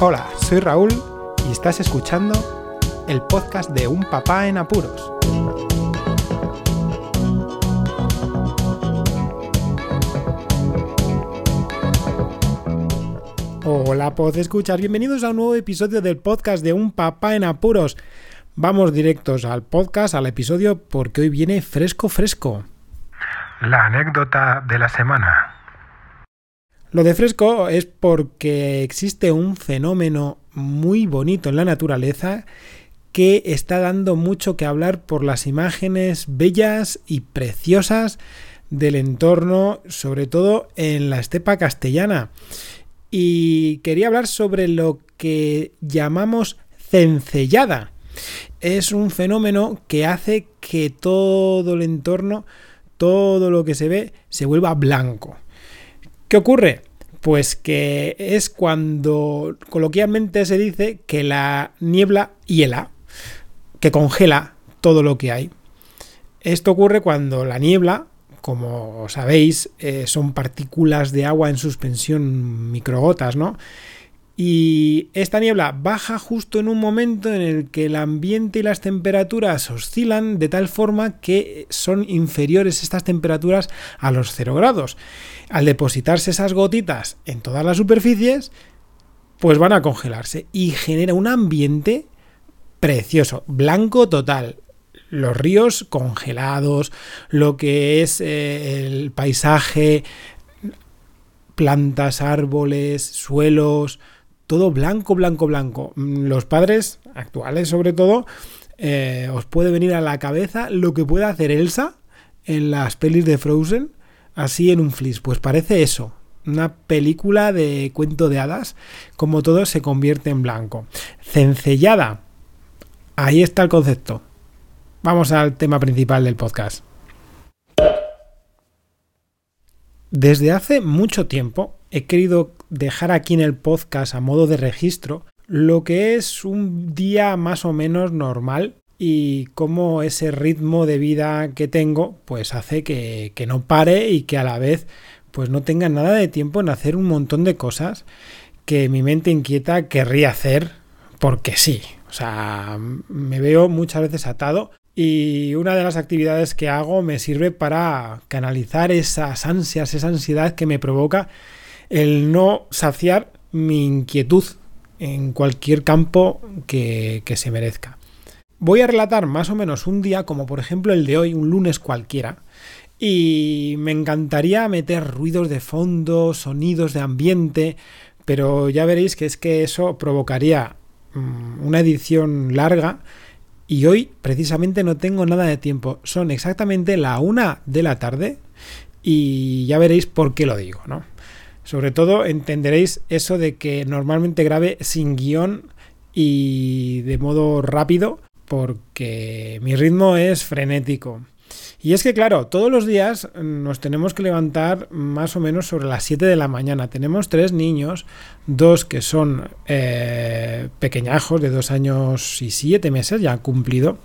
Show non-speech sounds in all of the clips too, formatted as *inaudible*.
Hola, soy Raúl y estás escuchando el podcast de Un Papá en Apuros. Hola, pod escuchar. Bienvenidos a un nuevo episodio del podcast de Un Papá en Apuros. Vamos directos al podcast, al episodio, porque hoy viene fresco, fresco. La anécdota de la semana. Lo de fresco es porque existe un fenómeno muy bonito en la naturaleza que está dando mucho que hablar por las imágenes bellas y preciosas del entorno, sobre todo en la estepa castellana. Y quería hablar sobre lo que llamamos cencellada. Es un fenómeno que hace que todo el entorno, todo lo que se ve, se vuelva blanco. ¿Qué ocurre? Pues que es cuando coloquialmente se dice que la niebla hiela, que congela todo lo que hay. Esto ocurre cuando la niebla, como sabéis, eh, son partículas de agua en suspensión, microgotas, ¿no? Y esta niebla baja justo en un momento en el que el ambiente y las temperaturas oscilan de tal forma que son inferiores estas temperaturas a los 0 grados. Al depositarse esas gotitas en todas las superficies, pues van a congelarse y genera un ambiente precioso, blanco total. Los ríos congelados, lo que es eh, el paisaje, plantas, árboles, suelos, todo blanco, blanco, blanco. Mm, los padres, actuales sobre todo, eh, os puede venir a la cabeza lo que puede hacer Elsa en las pelis de Frozen, así en un flis. Pues parece eso, una película de cuento de hadas, como todo se convierte en blanco. Cencellada. Ahí está el concepto. Vamos al tema principal del podcast. Desde hace mucho tiempo he querido dejar aquí en el podcast a modo de registro lo que es un día más o menos normal y cómo ese ritmo de vida que tengo pues hace que, que, no pare y que a la vez pues no tenga nada de tiempo en hacer un montón de cosas que mi mente inquieta querría hacer porque sí. O sea, me veo muchas veces atado y una de las actividades que hago me sirve para canalizar esas ansias, esa ansiedad que me provoca el no saciar mi inquietud en cualquier campo que, que, se merezca. Voy a relatar más o menos un día como por ejemplo el de hoy, un lunes cualquiera, y me encantaría meter ruidos de fondo, sonidos de ambiente, pero ya veréis que es que eso provocaría mmm, una edición larga y hoy precisamente no tengo nada de tiempo. Son exactamente la una de la tarde y ya veréis por qué lo digo, ¿no? Sobre todo entenderéis eso de que normalmente grabe sin guion y de modo rápido porque mi ritmo es frenético. Y es que, claro, todos los días nos tenemos que levantar más o menos sobre las 7 de la mañana. Tenemos tres niños, dos que son eh, pequeñajos de dos años y siete meses, ya han cumplido,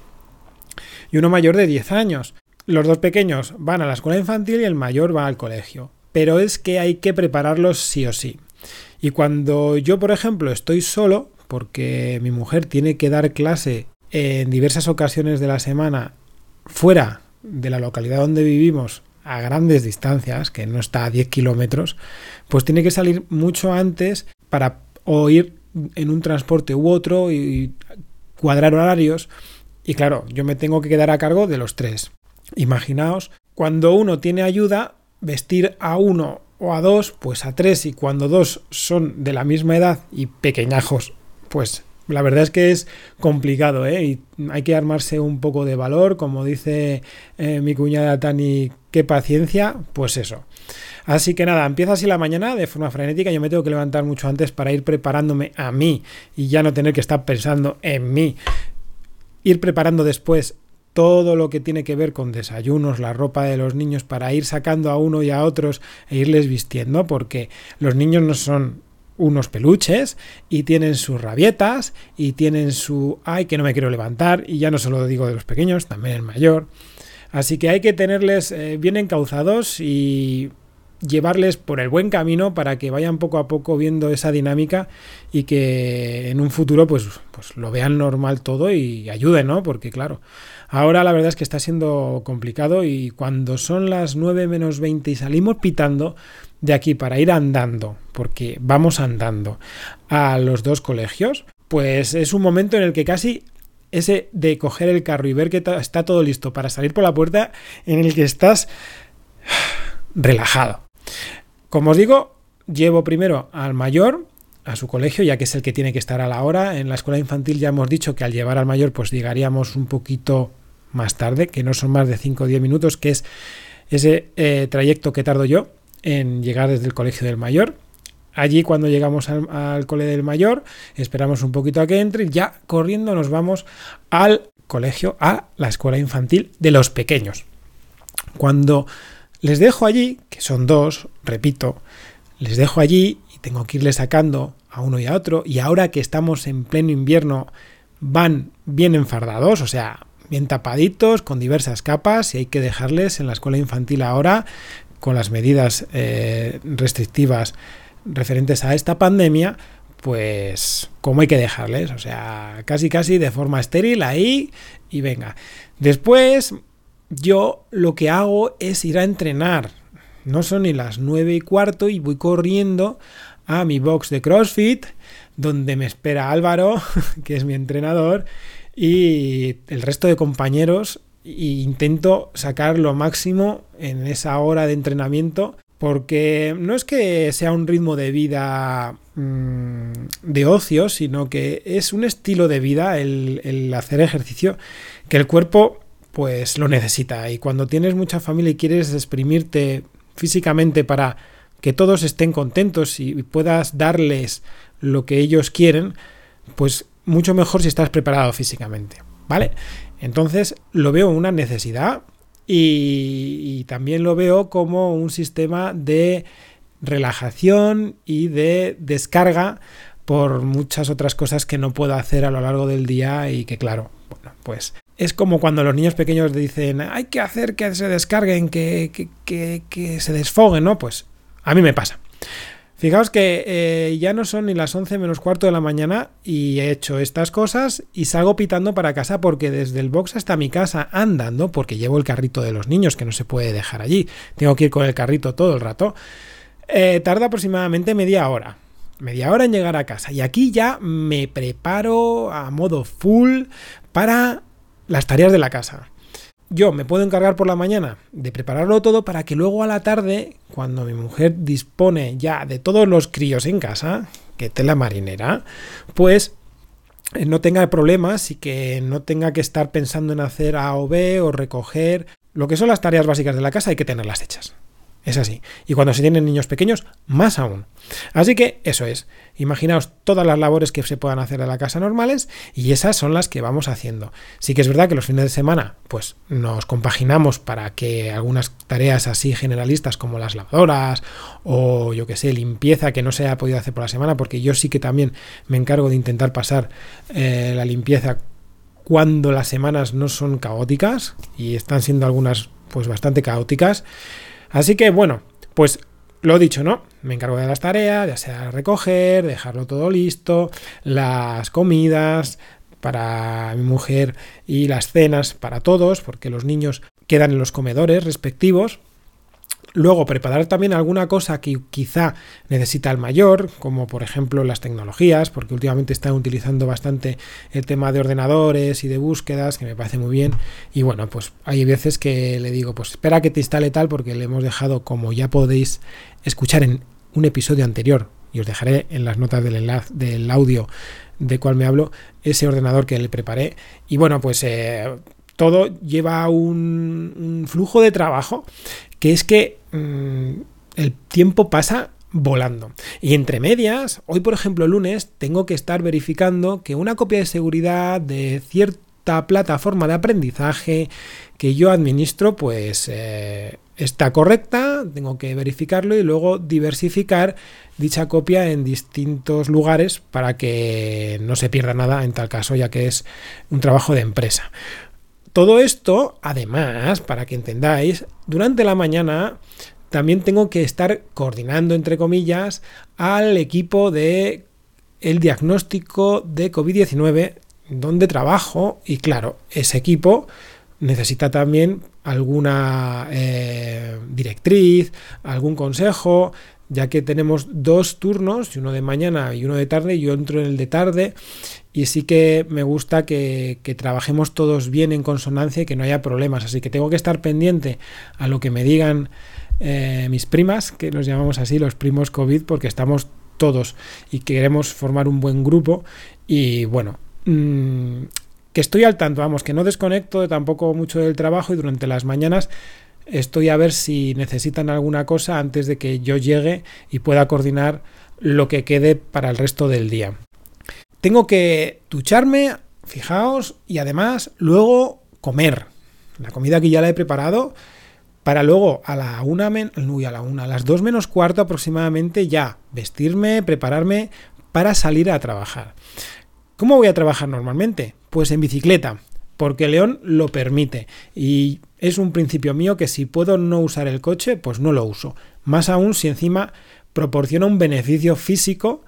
y uno mayor de 10 años. Los dos pequeños van a la escuela infantil y el mayor va al colegio pero es que hay que prepararlos sí o sí. Y cuando yo, por ejemplo, estoy solo, porque mi mujer tiene que dar clase en diversas ocasiones de la semana fuera de la localidad donde vivimos, a grandes distancias, que no está a 10 kilómetros, pues tiene que salir mucho antes para o ir en un transporte u otro y cuadrar horarios. Y claro, yo me tengo que quedar a cargo de los tres. Imaginaos, cuando uno tiene ayuda, vestir a uno o a dos, pues a tres, y cuando dos son de la misma edad y pequeñajos, pues la verdad es que es complicado, ¿eh? Y hay que armarse un poco de valor, como dice eh, mi cuñada Tani, qué paciencia, pues eso. Así que nada, empieza así la mañana de forma frenética, yo me tengo que levantar mucho antes para ir preparándome a mí y ya no tener que estar pensando en mí. Ir preparando después todo lo que tiene que ver con desayunos, la ropa de los niños, para ir sacando a uno y a otros e irles vistiendo, porque los niños no son unos peluches y tienen sus rabietas y tienen su ay que no me quiero levantar y ya no solo digo de los pequeños, también el mayor. Así que hay que tenerles eh, bien encauzados y llevarles por el buen camino para que vayan poco a poco viendo esa dinámica y que en un futuro pues, pues lo vean normal todo y ayuden, ¿no? Porque claro, ahora la verdad es que está siendo complicado y cuando son las 9 menos 20 y salimos pitando de aquí para ir andando, porque vamos andando a los dos colegios, pues es un momento en el que casi ese de coger el carro y ver que está todo listo para salir por la puerta en el que estás *sighs* relajado. Como os digo, llevo primero al mayor a su colegio, ya que es el que tiene que estar a la hora. En la escuela infantil ya hemos dicho que al llevar al mayor pues llegaríamos un poquito más tarde, que no son más de 5 o 10 minutos, que es ese eh, trayecto que tardo yo en llegar desde el colegio del mayor. Allí cuando llegamos al, al colegio del mayor, esperamos un poquito a que entre ya corriendo nos vamos al colegio, a la escuela infantil de los pequeños. Cuando les dejo allí, que son dos, repito, les dejo allí y tengo que irles sacando a uno y a otro. Y ahora que estamos en pleno invierno, van bien enfardados, o sea, bien tapaditos, con diversas capas, y hay que dejarles en la escuela infantil ahora, con las medidas eh, restrictivas referentes a esta pandemia, pues como hay que dejarles, o sea, casi casi de forma estéril ahí y venga. Después yo lo que hago es ir a entrenar. No son ni las nueve y cuarto y voy corriendo a mi box de CrossFit, donde me espera Álvaro, *laughs* que es mi entrenador, y el resto de compañeros. E intento sacar lo máximo en esa hora de entrenamiento porque no es que sea un ritmo de vida mmm, de ocio, sino que es un estilo de vida el, hacer ejercicio que el cuerpo pues lo necesita. Y cuando tienes mucha familia y quieres exprimirte físicamente para que todos estén contentos y puedas darles lo que ellos quieren, pues mucho mejor si estás preparado físicamente. ¿Vale? Entonces lo veo una necesidad y, y también lo veo como un sistema de relajación y de descarga por muchas otras cosas que no puedo hacer a lo largo del día y que claro, bueno, pues es como cuando los niños pequeños dicen hay que hacer que se descarguen, que, que, que, que se desfoguen, ¿no? Pues a mí me pasa. Fijaos que eh, ya no son ni las 11 menos cuarto de la mañana y he hecho estas cosas y salgo pitando para casa porque desde el box hasta mi casa andando, porque llevo el carrito de los niños que no se puede dejar allí, tengo que ir con el carrito todo el rato, eh, tarda aproximadamente media hora. Media hora en llegar a casa y aquí ya me preparo a modo full para las tareas de la casa. Yo me puedo encargar por la mañana de prepararlo todo para que luego a la tarde, cuando mi mujer dispone ya de todos los críos en casa, que tela marinera, pues eh, no tenga problemas y que no tenga que estar pensando en hacer A o B o recoger. Lo que son las tareas básicas de la casa hay que tenerlas hechas. Es así. Y cuando se tienen niños pequeños, más aún. Así que eso es. Imaginaos todas las labores que se puedan hacer de la casa normales y esas son las que vamos haciendo. Sí que es verdad que los fines de semana, pues nos compaginamos para que algunas tareas así generalistas como las lavadoras o yo que sé, limpieza que no se haya podido hacer por la semana, porque yo sí que también me encargo de intentar pasar eh, la limpieza cuando las semanas no son caóticas y están siendo algunas pues bastante caóticas. Así que bueno, pues lo dicho, ¿no? Me encargo de las tareas, ya sea recoger, dejarlo todo listo, las comidas para mi mujer y las cenas para todos, porque los niños quedan en los comedores respectivos. Luego, preparar también alguna cosa que quizá necesita el mayor, como por ejemplo las tecnologías, porque últimamente están utilizando bastante el tema de ordenadores y de búsquedas, que me parece muy bien. Y bueno, pues hay veces que le digo, pues espera que te instale tal, porque le hemos dejado, como ya podéis escuchar en un episodio anterior, y os dejaré en las notas del enlace del audio de cual me hablo, ese ordenador que le preparé. Y bueno, pues eh, todo lleva un, un, flujo de trabajo que es que mmm, el tiempo pasa volando. Y entre medias, hoy por ejemplo lunes, tengo que estar verificando que una copia de seguridad de cierta plataforma de aprendizaje que yo administro, pues eh, está correcta, tengo que verificarlo y luego diversificar dicha copia en distintos lugares para que no se pierda nada en tal caso, ya que es un trabajo de empresa. Todo esto, además, para que entendáis, durante la mañana también tengo que estar coordinando, entre comillas, al equipo de el diagnóstico de COVID-19 donde trabajo y claro, ese equipo necesita también alguna eh, directriz, algún consejo, ya que tenemos dos turnos, uno de mañana y uno de tarde, yo entro en el de tarde y sí que me gusta que, trabajemos todos bien en consonancia y que no haya problemas, así que tengo que estar pendiente a lo que me digan eh, mis primas, que los llamamos así, los primos COVID, porque estamos todos y queremos formar un buen grupo. Y bueno, mmm, que estoy al tanto, vamos, que no desconecto tampoco mucho del trabajo y durante las mañanas estoy a ver si necesitan alguna cosa antes de que yo llegue y pueda coordinar lo que quede para el resto del día. Tengo que ducharme, fijaos, y además luego comer. La comida que ya la he preparado para luego a la una, uy, a la una, a las dos menos cuarto aproximadamente ya vestirme, prepararme para salir a trabajar. ¿Cómo voy a trabajar normalmente? Pues en bicicleta, porque León lo permite. Y es un principio mío que si puedo no usar el coche, pues no lo uso. Más aún si encima proporciona un beneficio físico,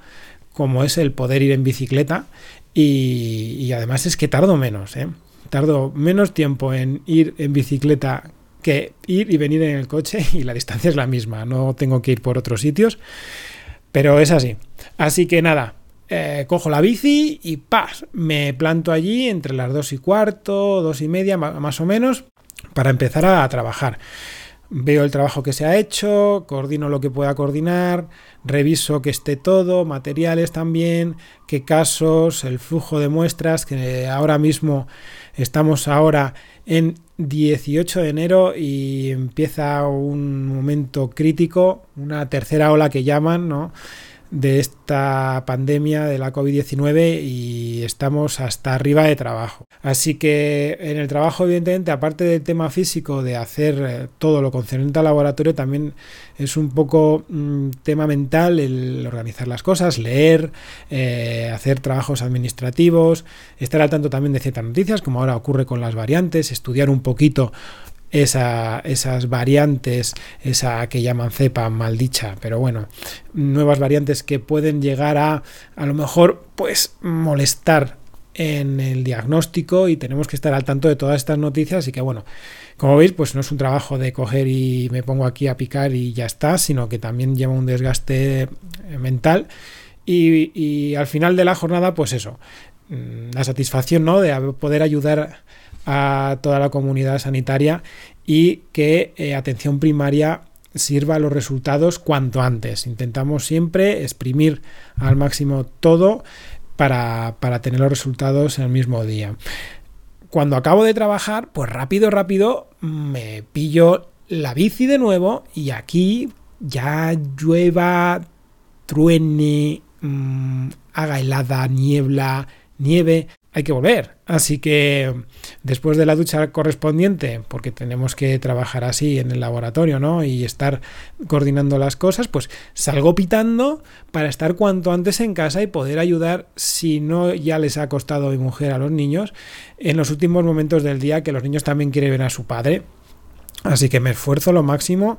como es el poder ir en bicicleta. Y, además es que tardo menos, ¿eh? Tardo menos tiempo en ir en bicicleta que ir y venir en el coche *laughs* y la distancia es la misma, no tengo que ir por otros sitios, pero es así. Así que nada, eh, cojo la bici y ¡paz! Me planto allí entre las dos y cuarto, dos y media más o menos, para empezar a trabajar. Veo el trabajo que se ha hecho, coordino lo que pueda coordinar, reviso que esté todo, materiales también, qué casos, el flujo de muestras, que ahora mismo estamos ahora en 18 de enero y empieza un momento crítico, una tercera ola que llaman, ¿no? De esta pandemia de la COVID-19 y estamos hasta arriba de trabajo. Así que en el trabajo, evidentemente, aparte del tema físico de hacer eh, todo lo concerniente al laboratorio, también es un poco mm, tema mental el organizar las cosas, leer, eh, hacer trabajos administrativos, estar al tanto también de ciertas noticias, como ahora ocurre con las variantes, estudiar un poquito esas variantes, esa que llaman cepa maldicha, pero bueno, nuevas variantes que pueden llegar a a lo mejor pues molestar en el diagnóstico y tenemos que estar al tanto de todas estas noticias y que bueno, como veis pues no es un trabajo de coger y me pongo aquí a picar y ya está, sino que también lleva un desgaste mental y, y al final de la jornada pues eso, la satisfacción ¿no? de poder ayudar a toda la comunidad sanitaria y que eh, atención primaria sirva los resultados cuanto antes. Intentamos siempre exprimir al máximo todo para, para tener los resultados en el mismo día. Cuando acabo de trabajar, pues rápido, rápido me pillo la bici de nuevo y aquí ya llueva, truene, mmm, haga helada, niebla, nieve, hay que volver. Así que después de la ducha correspondiente, porque tenemos que trabajar así en el laboratorio, ¿no? Y estar coordinando las cosas, pues salgo pitando para estar cuanto antes en casa y poder ayudar, si no ya les ha costado mi mujer a los niños, en los últimos momentos del día que los niños también quieren ver a su padre. Así que me esfuerzo lo máximo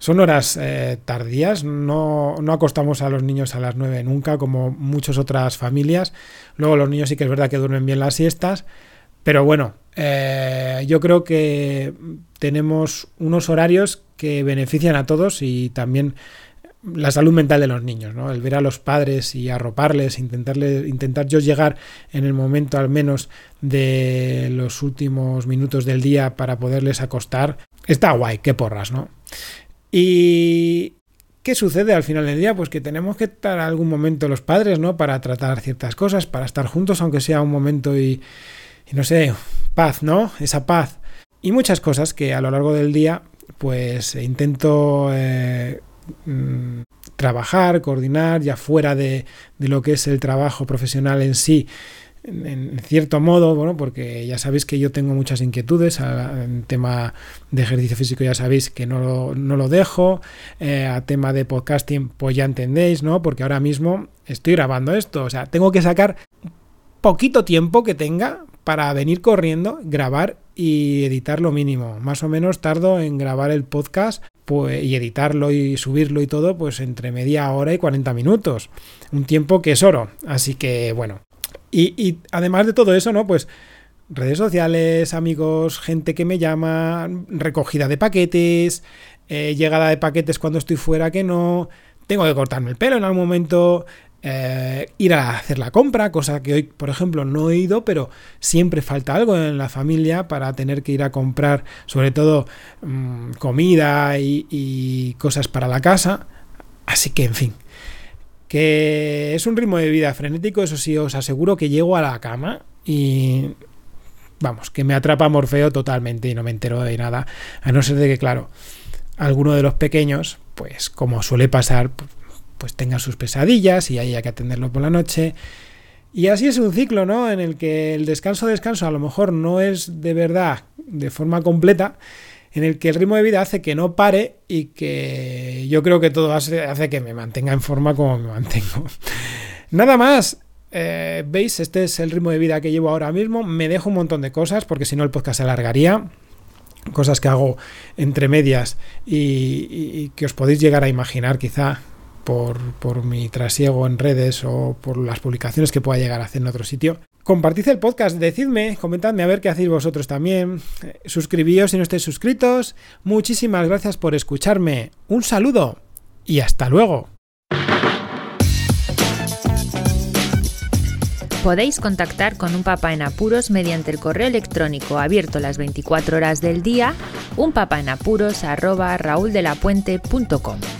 son horas eh, tardías, no, no, acostamos a los niños a las 9 nunca, como muchas otras familias. Luego los niños sí que es verdad que duermen bien las siestas, pero bueno, eh, yo creo que tenemos unos horarios que benefician a todos y también la salud mental de los niños, ¿no? El ver a los padres y arroparles, intentarle, intentar yo llegar en el momento al menos de los últimos minutos del día para poderles acostar, está guay, qué porras, ¿no? Y ¿qué sucede al final del día? Pues que tenemos que estar algún momento los padres, ¿no? Para tratar ciertas cosas, para estar juntos, aunque sea un momento y, no sé, paz, ¿no? Esa paz. Y muchas cosas que a lo largo del día, pues intento eh, mm, trabajar, coordinar, ya fuera de, de lo que es el trabajo profesional en sí, en, cierto modo, bueno, porque ya sabéis que yo tengo muchas inquietudes en tema de ejercicio físico, ya sabéis que no lo, no lo dejo, eh, a tema de podcasting, pues ya entendéis, ¿no? Porque ahora mismo estoy grabando esto, o sea, tengo que sacar poquito tiempo que tenga para venir corriendo, grabar y editar lo mínimo. Más o menos tardo en grabar el podcast pues, y editarlo y subirlo y todo, pues entre media hora y 40 minutos. Un tiempo que es oro. Así que bueno. Y, y además de todo eso, ¿no? Pues redes sociales, amigos, gente que me llama, recogida de paquetes, eh, llegada de paquetes cuando estoy fuera que no, tengo que cortarme el pelo en algún momento, eh, ir a hacer la compra, cosa que hoy, por ejemplo, no he ido, pero siempre falta algo en la familia para tener que ir a comprar, sobre todo mmm, comida y cosas para la casa. Así que, en fin, que es un ritmo de vida frenético, eso sí, os aseguro que llego a la cama y vamos, que me atrapa Morfeo totalmente y no me entero de nada, a no ser de que, claro, alguno de los pequeños, pues como suele pasar, pues tenga sus pesadillas y haya que atenderlo por la noche. Y así es un ciclo, ¿no? En el que el descanso, descanso a lo mejor no es de verdad de forma completa, en el que el ritmo de vida hace que no pare y que yo creo que todo hace, hace que me mantenga en forma como me mantengo. *laughs* Nada más, eh, ¿Veis? Este es el ritmo de vida que llevo ahora mismo. Me dejo un montón de cosas porque si no el podcast se alargaría. Cosas que hago entre medias y, que os podéis llegar a imaginar quizá por, mi trasiego en redes o por las publicaciones que pueda llegar a hacer en otro sitio. Compartid el podcast, decidme, comentadme a ver qué hacéis vosotros también. Suscribíos si no estáis suscritos. Muchísimas gracias por escucharme. Un saludo y hasta luego. Podéis contactar con un papá en apuros mediante el correo electrónico abierto las 24 horas del día, unpapaenapuros@rauldelapuente.com.